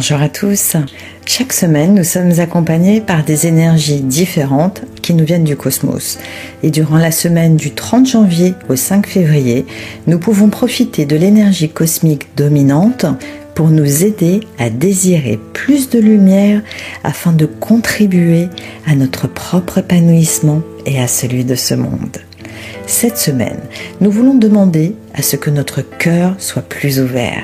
Bonjour à tous. Chaque semaine, nous sommes accompagnés par des énergies différentes qui nous viennent du cosmos. Et durant la semaine du 30 janvier au 5 février, nous pouvons profiter de l'énergie cosmique dominante pour nous aider à désirer plus de lumière afin de contribuer à notre propre épanouissement et à celui de ce monde. Cette semaine, nous voulons demander à ce que notre cœur soit plus ouvert.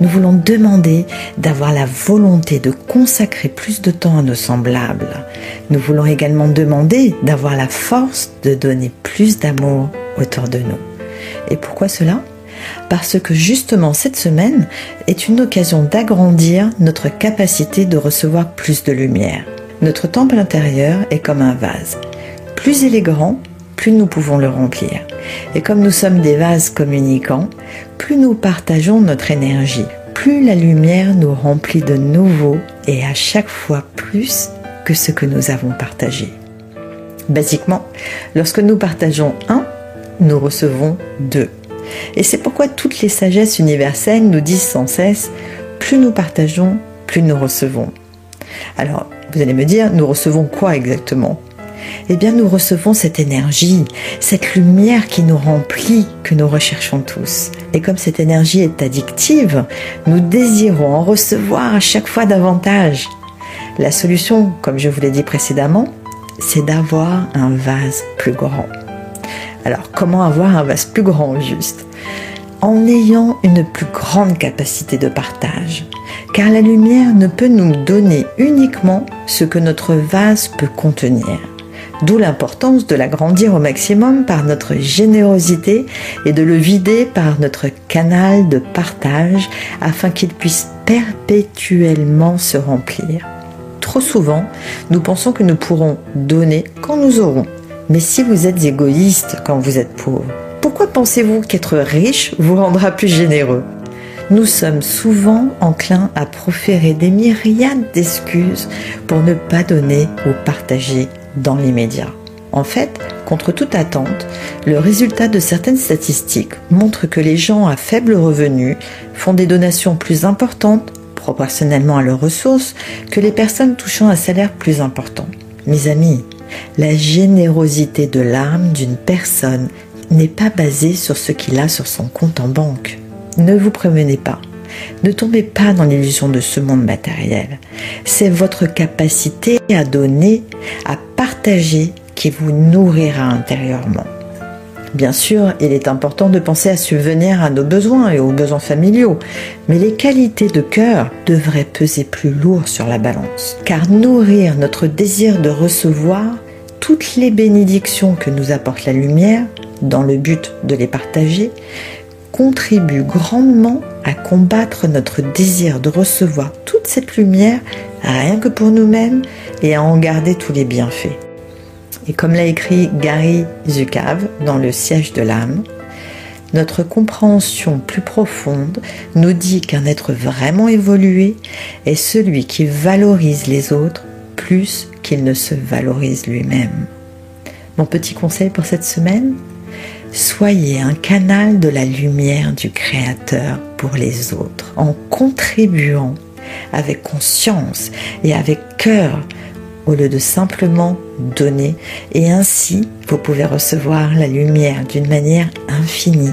Nous voulons demander d'avoir la volonté de consacrer plus de temps à nos semblables. Nous voulons également demander d'avoir la force de donner plus d'amour autour de nous. Et pourquoi cela? Parce que justement cette semaine est une occasion d'agrandir notre capacité de recevoir plus de lumière. Notre temple intérieur est comme un vase. Plus il est grand, plus nous pouvons le remplir. Et comme nous sommes des vases communicants, plus nous partageons notre énergie, plus la lumière nous remplit de nouveau et à chaque fois plus que ce que nous avons partagé. Basiquement, lorsque nous partageons un, nous recevons deux. Et c'est pourquoi toutes les sagesses universelles nous disent sans cesse, plus nous partageons, plus nous recevons. Alors, vous allez me dire, nous recevons quoi exactement? Eh bien nous recevons cette énergie, cette lumière qui nous remplit, que nous recherchons tous. Et comme cette énergie est addictive, nous désirons en recevoir à chaque fois davantage. La solution, comme je vous l'ai dit précédemment, c'est d'avoir un vase plus grand. Alors comment avoir un vase plus grand juste? En ayant une plus grande capacité de partage. Car la lumière ne peut nous donner uniquement ce que notre vase peut contenir. D'où l'importance de l'agrandir au maximum par notre générosité et de le vider par notre canal de partage afin qu'il puisse perpétuellement se remplir. Trop souvent, nous pensons que nous pourrons donner quand nous aurons. Mais si vous êtes égoïste quand vous êtes pauvre, pourquoi pensez-vous qu'être riche vous rendra plus généreux? Nous sommes souvent enclins à proférer des myriades d'excuses pour ne pas donner ou partager dans l'immédiat. En fait, contre toute attente, le résultat de certaines statistiques montre que les gens à faible revenu font des donations plus importantes proportionnellement à leurs ressources que les personnes touchant un salaire plus important. Mes amis, la générosité de l'âme d'une personne n'est pas basée sur ce qu'il a sur son compte en banque. Ne vous prévenez pas. Ne tombez pas dans l'illusion de ce monde matériel. C'est votre capacité à donner, à partager qui vous nourrira intérieurement. Bien sûr, il est important de penser à subvenir à nos besoins et aux besoins familiaux, mais les qualités de cœur devraient peser plus lourd sur la balance. Car nourrir notre désir de recevoir toutes les bénédictions que nous apporte la lumière, dans le but de les partager, contribue grandement à combattre notre désir de recevoir toute cette lumière rien que pour nous-mêmes et à en garder tous les bienfaits. Et comme l'a écrit Gary Zukav dans Le siège de l'âme, notre compréhension plus profonde nous dit qu'un être vraiment évolué est celui qui valorise les autres plus qu'il ne se valorise lui-même. Mon petit conseil pour cette semaine Soyez un canal de la lumière du Créateur pour les autres en contribuant avec conscience et avec cœur au lieu de simplement donner et ainsi vous pouvez recevoir la lumière d'une manière infinie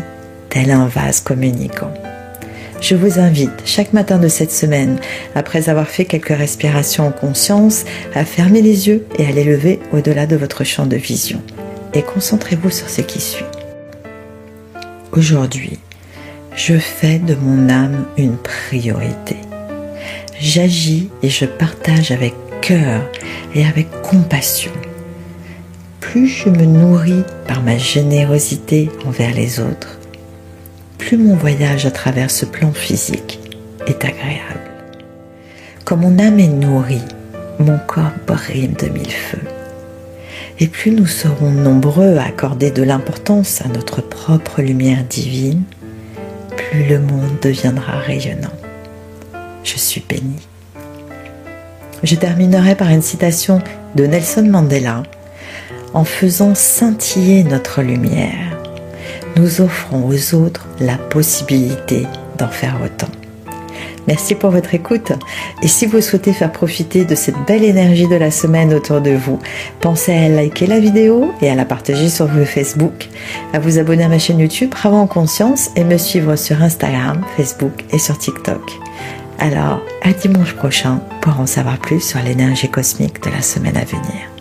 tel un vase communicant. Je vous invite chaque matin de cette semaine, après avoir fait quelques respirations en conscience, à fermer les yeux et à les lever au-delà de votre champ de vision. Et concentrez-vous sur ce qui suit. Aujourd'hui, je fais de mon âme une priorité. J'agis et je partage avec cœur et avec compassion. Plus je me nourris par ma générosité envers les autres, plus mon voyage à travers ce plan physique est agréable. Comme mon âme est nourrie, mon corps brille de mille feux et plus nous serons nombreux à accorder de l'importance à notre propre lumière divine, le monde deviendra rayonnant. Je suis bénie. Je terminerai par une citation de Nelson Mandela. En faisant scintiller notre lumière, nous offrons aux autres la possibilité d'en faire autant. Merci pour votre écoute. Et si vous souhaitez faire profiter de cette belle énergie de la semaine autour de vous, pensez à liker la vidéo et à la partager sur Facebook, à vous abonner à ma chaîne YouTube Bravo en Conscience et me suivre sur Instagram, Facebook et sur TikTok. Alors, à dimanche prochain pour en savoir plus sur l'énergie cosmique de la semaine à venir.